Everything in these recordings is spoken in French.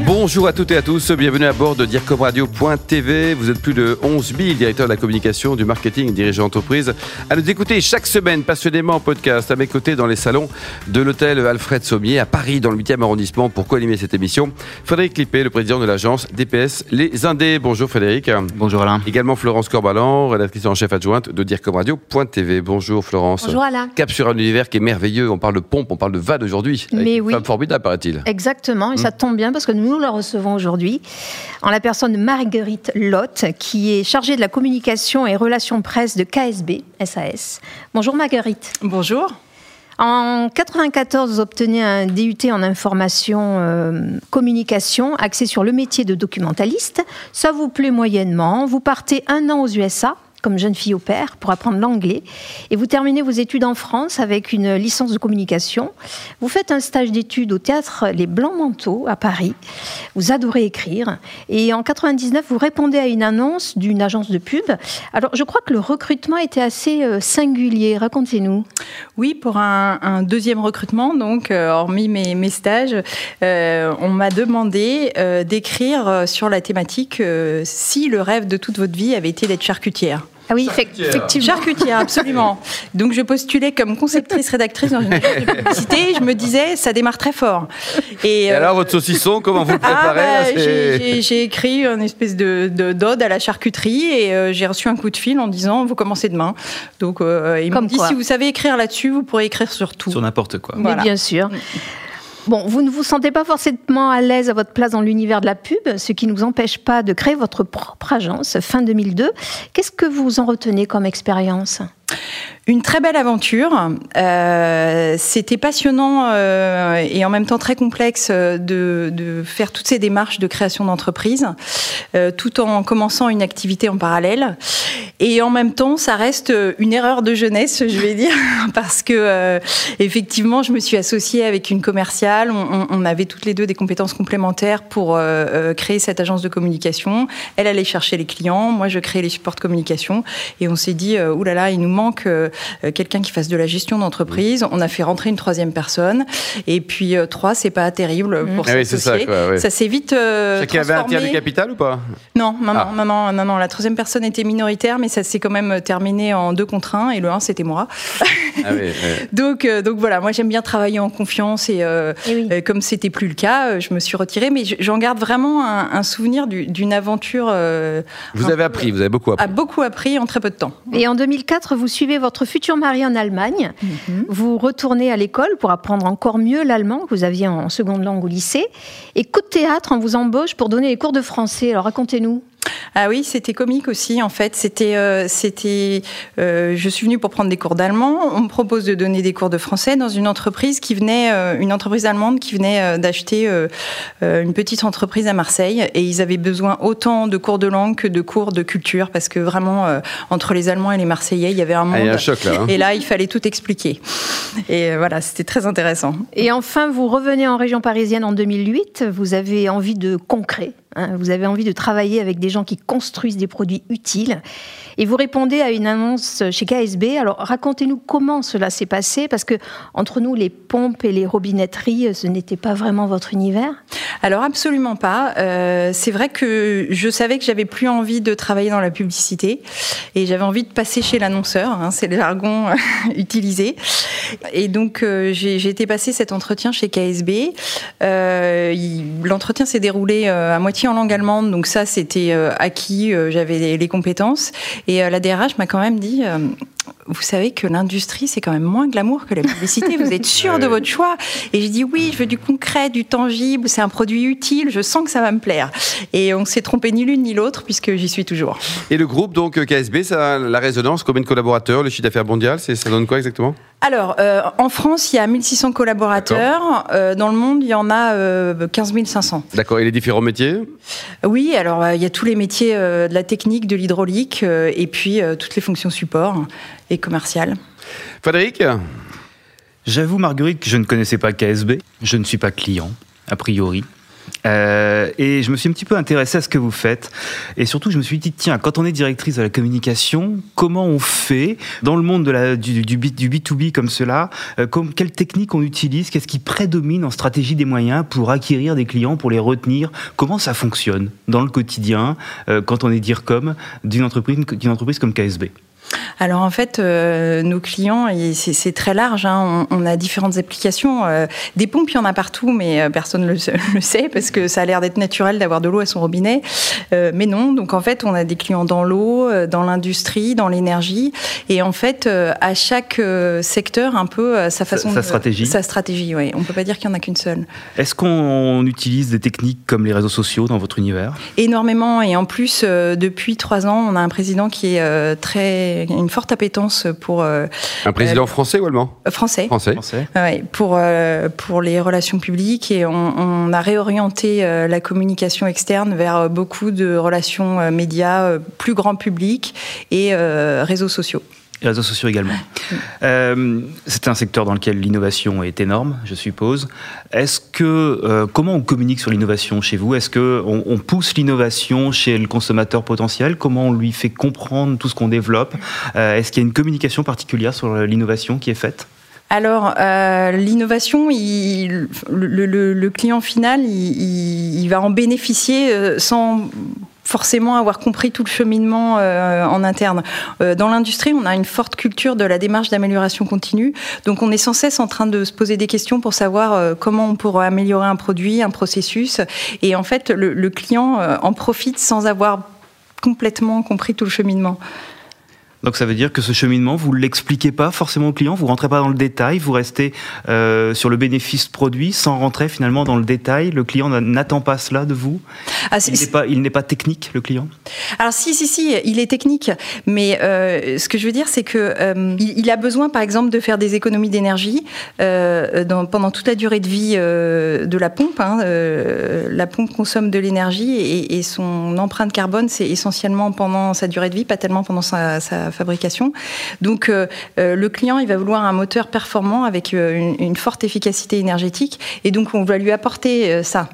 Bonjour à toutes et à tous, bienvenue à bord de DIRCOMRadio.tv. Vous êtes plus de 11 000 directeurs de la communication, du marketing et dirigeants d'entreprise à nous écouter chaque semaine passionnément en podcast à mes côtés dans les salons de l'hôtel Alfred Sommier à Paris dans le 8e arrondissement pour co-animer cette émission. Frédéric Lippé, le président de l'agence DPS Les Indés. Bonjour Frédéric. Bonjour Alain. Également Florence Corbalan, rédactrice en chef adjointe de DIRCOMRadio.tv. Bonjour Florence. Bonjour Alain. Cap sur un univers qui est merveilleux. On parle de pompe, on parle de vanne aujourd'hui. Mais oui. Femme formidable paraît-il. Exactement, et ça tombe bien parce que nous la recevons aujourd'hui en la personne de Marguerite Lotte, qui est chargée de la communication et relations presse de KSB SAS. Bonjour Marguerite. Bonjour. En 94, vous obtenez un DUT en information euh, communication axé sur le métier de documentaliste. Ça vous plaît moyennement. Vous partez un an aux USA comme jeune fille au père pour apprendre l'anglais. Et vous terminez vos études en France avec une licence de communication. Vous faites un stage d'études au théâtre Les Blancs Manteaux à Paris. Vous adorez écrire. Et en 99, vous répondez à une annonce d'une agence de pub. Alors, je crois que le recrutement était assez euh, singulier. Racontez-nous. Oui, pour un, deuxième recrutement, donc, euh, hormis mes, stages, euh, on m'a demandé d'écrire sur la thématique si le rêve de toute votre vie avait été d'être charcutière. Ah oui, effectivement. Charcutière, absolument. Donc je postulais comme conceptrice rédactrice dans une agence de publicité. Je me disais, ça démarre très fort. Et, euh, alors, votre saucisson, comment vous le ah, préparez bah, j'ai- écrit une espèce de de- d'ode à la charcuterie et euh, j'ai reçu un coup de fil en disant vous commencez demain. Donc euh, il me dit si vous savez écrire là-dessus, vous pourrez écrire sur tout. Sur n'importe quoi. Mais Voilà. bien sûr. Bon, vous ne vous sentez pas forcément à l'aise à votre place dans l'univers de la pub, ce qui ne vous empêche pas de créer votre propre agence fin 2002. Qu'est-ce que vous en retenez comme expérience? Une très belle aventure. Euh, C'était passionnant euh, et en même temps très complexe euh, de, faire toutes ces démarches de création d'entreprise, tout en commençant une activité en parallèle. Et en même temps, ça reste une erreur de jeunesse, je vais dire, parce que euh, effectivement, je me suis associée avec une commerciale. On, avait toutes les deux des compétences complémentaires pour euh, euh, créer cette agence de communication. Elle allait chercher les clients, moi je créais les supports de communication, et on s'est dit, euh, oulala, il nous manque euh, euh, quelqu'un qui fasse de la gestion d'entreprise. On a fait rentrer une troisième personne, et puis euh, trois, c'est pas terrible pour Ah oui, c'est ça, s'associer. quoi, ouais. Ça s'est vite euh, Chacun avait un tiers du transformé. capital ou pas? Non, non, Ah. non, non, non, non, non, la troisième personne était minoritaire, mais ça s'est quand même terminé en deux contre un, et le un, c'était moi. Ah oui. Donc, euh, donc voilà, moi j'aime bien travailler en confiance, et, euh, Eh oui. euh, comme c'était plus le cas, euh, je me suis retirée, mais je- j'en garde vraiment un, un souvenir du- d'une aventure. euh, Vous avez peu- appris, vous avez beaucoup appris. a beaucoup appris en très peu de temps. Et en 2004, vous suivez votre futur mari en Allemagne. Vous retournez à l'école pour apprendre encore mieux l'allemand que vous aviez en seconde langue au lycée. Et coup de théâtre, on vous embauche pour donner les cours de français. Alors racontez-nous. Ah oui, c'était comique aussi en fait. C'était, euh, c'était. euh, je suis venue pour prendre des cours d'allemand. On me propose de donner des cours de français dans une entreprise qui venait, euh, une entreprise allemande qui venait euh, d'acheter euh, euh, une petite entreprise à Marseille et ils avaient besoin autant de cours de langue que de cours de culture parce que vraiment euh, entre les Allemands et les Marseillais, il y avait un monde. Ah, il y a un choc là. hein. Et là, il fallait tout expliquer. Et euh, voilà, c'était très intéressant. Et enfin, vous revenez en région parisienne en 2008. Vous avez envie de concret. Hein. vous avez envie de travailler avec des gens qui construisent des produits utiles. Et vous répondez à une annonce chez KSB. Alors, racontez-nous comment cela s'est passé, parce que entre nous, les pompes et les robinetteries, ce n'était pas vraiment votre univers? Alors absolument pas. Euh, c'est vrai que je savais que j'avais plus envie de travailler dans la publicité et j'avais envie de passer chez l'annonceur. hein, c'est le jargon euh, utilisé. Et donc euh, j'ai été passer cet entretien chez KSB. Euh, L'entretien s'est déroulé euh, à moitié en langue allemande, donc ça c'était acquis. J'avais les, les compétences et la DRH m'a quand même dit. Vous savez que l'industrie, c'est quand même moins glamour que la publicité. Vous êtes sûr de votre choix Et j'ai dit oui, je veux du concret, du tangible, c'est un produit utile, je sens que ça va me plaire. Et on s'est trompé ni l'une ni l'autre puisque j'y suis toujours. Et le groupe, donc KSB, ça a la résonance, combien de collaborateurs, le chiffre d'affaires mondial, ça donne quoi exactement? Alors, euh, en France, il y a 1600 collaborateurs. Euh, dans le monde, il y en a euh, 15 500. D'accord, et les différents métiers? Oui, alors euh, il y a tous les métiers de la technique, de l'hydraulique, et puis toutes les fonctions support et commerciales. Frédéric J'avoue, Marguerite, que je ne connaissais pas KSB. Je ne suis pas client, a priori. Euh, et je me suis un petit peu intéressé à ce que vous faites. Et surtout, je me suis dit, tiens, quand on est directrice de la communication, comment on fait dans le monde de la, du, du, du B2B comme cela euh, comme, Quelles techniques on utilise Qu'est-ce qui prédomine en stratégie des moyens pour acquérir des clients, pour les retenir Comment ça fonctionne dans le quotidien euh, quand on est dire comme d'une entreprise, d'une entreprise comme KSB alors en fait, euh, nos clients, c'est très large. Hein. On, on, a différentes applications. Euh, des pompes, il y en a partout, mais euh, personne ne le, le, sait parce que ça a l'air d'être naturel d'avoir de l'eau à son robinet. Euh, mais non, donc en fait, on a des clients dans l'eau, dans l'industrie, dans l'énergie. Et en fait, à chaque secteur, un peu sa façon sa, sa stratégie. sa stratégie, oui. On ne peut pas dire qu'il n'y en a qu'une seule. Est-ce qu'on utilise des techniques comme les réseaux sociaux dans votre univers? Énormément. Et en plus, depuis trois ans, on a un président qui est très une forte appétence pour. Euh, un président euh, français ou allemand? Français. Français. français. Ouais, pour, euh, pour les relations publiques et on, on a réorienté euh, la communication externe vers beaucoup de relations médias, plus grand public et réseaux sociaux. Les réseaux sociaux également. Euh, c'est un secteur dans lequel l'innovation est énorme, je suppose. Est-ce que euh, comment on communique sur l'innovation chez vous? Est-ce que on, on pousse l'innovation chez le consommateur potentiel? Comment on lui fait comprendre tout ce qu'on développe? Euh, Est-ce qu'il y a une communication particulière sur l'innovation qui est faite? Alors, euh, l'innovation, le, le, le, client final, il, il, va en bénéficier sans forcément avoir compris tout le cheminement euh, en interne. Euh, dans l'industrie, on a une forte culture de la démarche d'amélioration continue, donc on est sans cesse en train de se poser des questions pour savoir euh, comment on pourrait améliorer un produit, un processus, et en fait, le client en profite sans avoir complètement compris tout le cheminement. Donc ça veut dire que ce cheminement, vous ne l'expliquez pas forcément au client, vous rentrez pas dans le détail, vous restez euh, sur le bénéfice produit sans rentrer finalement dans le détail. Le client n'attend pas cela de vous. Ah, il n'est pas, il n'est pas technique, le client? Alors si, si, si, il est technique, mais euh, ce que je veux dire, c'est que euh, il, il, a besoin, par exemple, de faire des économies d'énergie euh, pendant toute la durée de vie de la pompe. Hein, la pompe consomme de l'énergie et, et, son empreinte carbone, c'est essentiellement pendant sa durée de vie, pas tellement pendant sa, sa fabrication. Donc euh, euh, le client, il va vouloir un moteur performant avec euh, une, une, forte efficacité énergétique et donc on va lui apporter ça.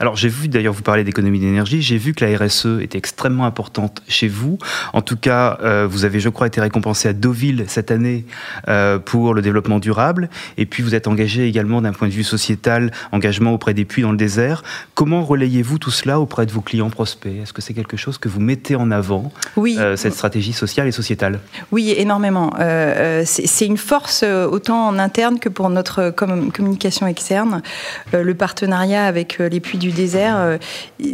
Alors j'ai vu d'ailleurs vous parler d'économie d'énergie, j'ai vu que la RSE était extrêmement importante chez vous. En tout cas, euh, vous avez je crois été récompensé à Deauville cette année euh, pour le développement durable et puis vous êtes engagé également d'un point de vue sociétal, engagement auprès des puits dans le désert. Comment relayez-vous tout cela auprès de vos clients prospects? Est-ce que c'est quelque chose que vous mettez en avant Oui. Euh, cette stratégie sociale et sociétale? Oui, énormément. C'est une force autant en interne que pour notre com communication externe. le partenariat avec les puits du désert, euh,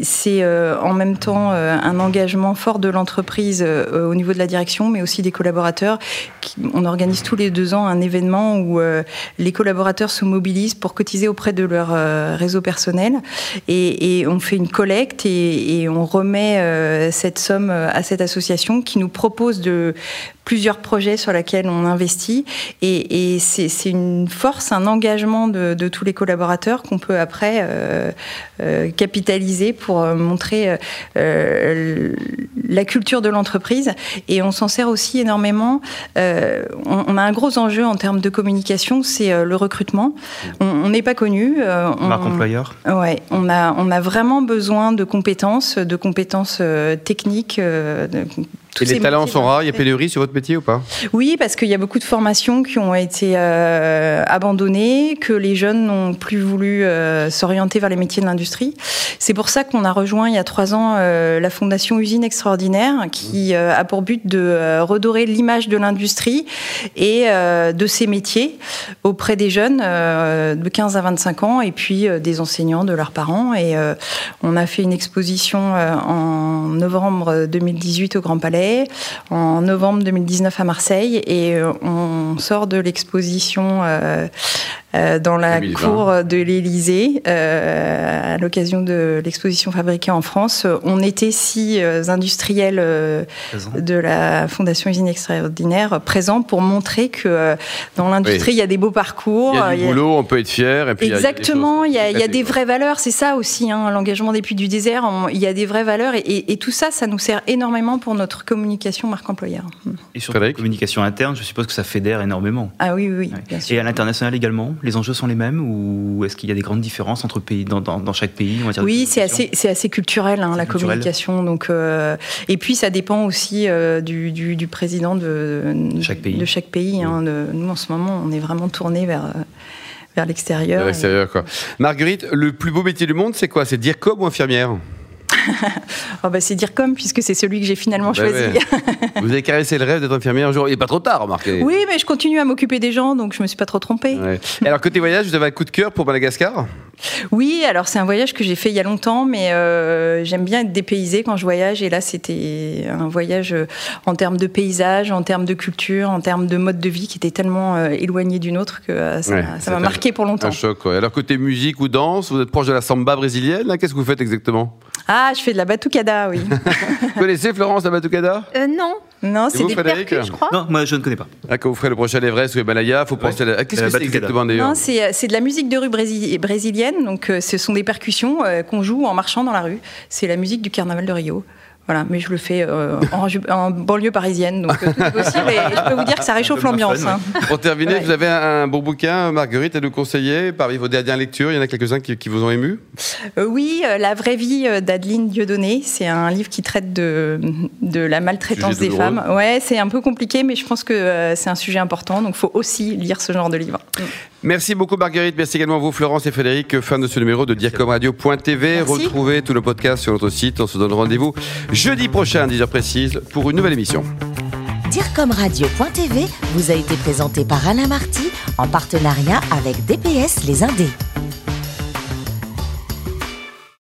c'est euh, en même temps euh, un engagement fort de l'entreprise au niveau de la direction, mais aussi des collaborateurs. On organise tous les deux ans un événement où les collaborateurs se mobilisent pour cotiser auprès de leur réseau personnel et, on fait une collecte et on remet cette somme à cette association qui nous propose de plusieurs projets sur lesquels on investit et, et c'est une force, un engagement de, de tous les collaborateurs qu'on peut après euh, euh, capitaliser pour montrer euh, la culture de l'entreprise et on s'en sert aussi énormément. Euh, on, on, a un gros enjeu en termes de communication, c'est le recrutement. On n'est pas connu. On, Marque employeur. Ouais, on a on a vraiment besoin de compétences, de compétences techniques. De, et les talents sont rares, il y a pénurie sur votre métier ou pas? Oui, parce qu'il y a beaucoup de formations qui ont été euh, abandonnées, que les jeunes n'ont plus voulu euh, s'orienter vers les métiers de l'industrie. C'est pour ça qu'on a rejoint il y a trois ans euh, la Fondation Usine Extraordinaire, qui euh, a pour but de redorer l'image de l'industrie et de ses métiers auprès des jeunes de 15 à 25 ans et puis des enseignants, de leurs parents. Et on a fait une exposition en novembre 2018 au Grand Palais, en novembre 2019 à Marseille, et on sort de l'exposition euh, dans la 2020. cour de l'Élysée euh, à l'occasion de l'exposition fabriquée en France. On était six euh, industriels de la Fondation Usine Extraordinaire présents pour montrer que dans l'industrie, oui. il y a des beaux parcours. Il y a du il y a... boulot, on peut être fier. Et puis Exactement, il y a, il y a des vraies valeurs. C'est ça aussi, hein, l'engagement des puits du désert. On, il y a des vraies valeurs et, et, et, tout ça, ça nous sert énormément pour notre communication marque employeur. Et sur la communication interne, je suppose que ça fédère énormément. Ah oui, oui, oui ouais. Et à l'international également Les enjeux sont les mêmes ou est-ce qu'il y a des grandes différences entre pays dans, dans, chaque pays Oui, c'est assez, c'est assez culturel hein, la communication. Donc, euh, et puis ça dépend aussi euh, du, du, président de chaque pays. De chaque pays hein. nous, en ce moment, on est vraiment tourné vers vers l'extérieur. Vers l'extérieur, quoi. Marguerite, le plus beau métier du monde, c'est quoi? C'est dire comme ou infirmière? oh bah c'est dire comme, puisque c'est celui que j'ai finalement bah choisi. Vous avez caressé le rêve d'être infirmière un jour. Il n'est pas trop tard, remarquez. Oui, mais je continue à m'occuper des gens, donc je me suis pas trop trompée. alors, côté voyage, vous avez un coup de cœur pour Madagascar? Oui, alors c'est un voyage que j'ai fait il y a longtemps, mais euh, j'aime bien être dépaysée quand je voyage. Et là, c'était un voyage euh, en termes de paysage, en termes de culture, en termes de mode de vie qui était tellement euh, éloigné d'une autre que ça m'a marqué pour longtemps. Un choc, Alors, côté musique ou danse, vous êtes proche de la samba brésilienne. Qu'est-ce que vous faites exactement? Ah, je fais de la batucada, oui. vous connaissez Florence la batucada? Euh, Non. Non, c'est des percus, je crois. Non, moi je ne connais pas. Ah, quand vous ferez le prochain Everest ou Himalaya, il faut penser à Qu'est-ce que c'est exactement d'ailleurs? Non, c'est de la musique de rue brésilienne. Donc, euh, ce sont des percussions euh, qu'on joue en marchant dans la rue. C'est la musique du carnaval de Rio. Voilà, mais je le fais euh, en, banlieue parisienne, donc euh, tout est possible. Et je peux vous dire que ça réchauffe l'ambiance. Hein. Pour terminer, vous avez un, bon bouquin, Marguerite, à nous conseiller parmi vos dernières lectures. Il y en a quelques-uns qui, vous ont ému? Euh, Oui, La vraie vie d'Adeline Dieudonné. C'est un livre qui traite de, de la maltraitance des femmes. Ouais, c'est un peu compliqué, mais je pense que c'est un sujet important, donc il faut aussi lire ce genre de livre. Merci beaucoup, Marguerite. Merci également à vous, Florence et Frédéric. Fin de ce numéro de DIRCOMRadio.tv. Retrouvez tout le podcast sur notre site. On se donne rendez-vous jeudi prochain à 10h précise pour une nouvelle émission. DIRCOMRadio.tv vous a été présenté par Alain Marty en partenariat avec DPS Les Indés.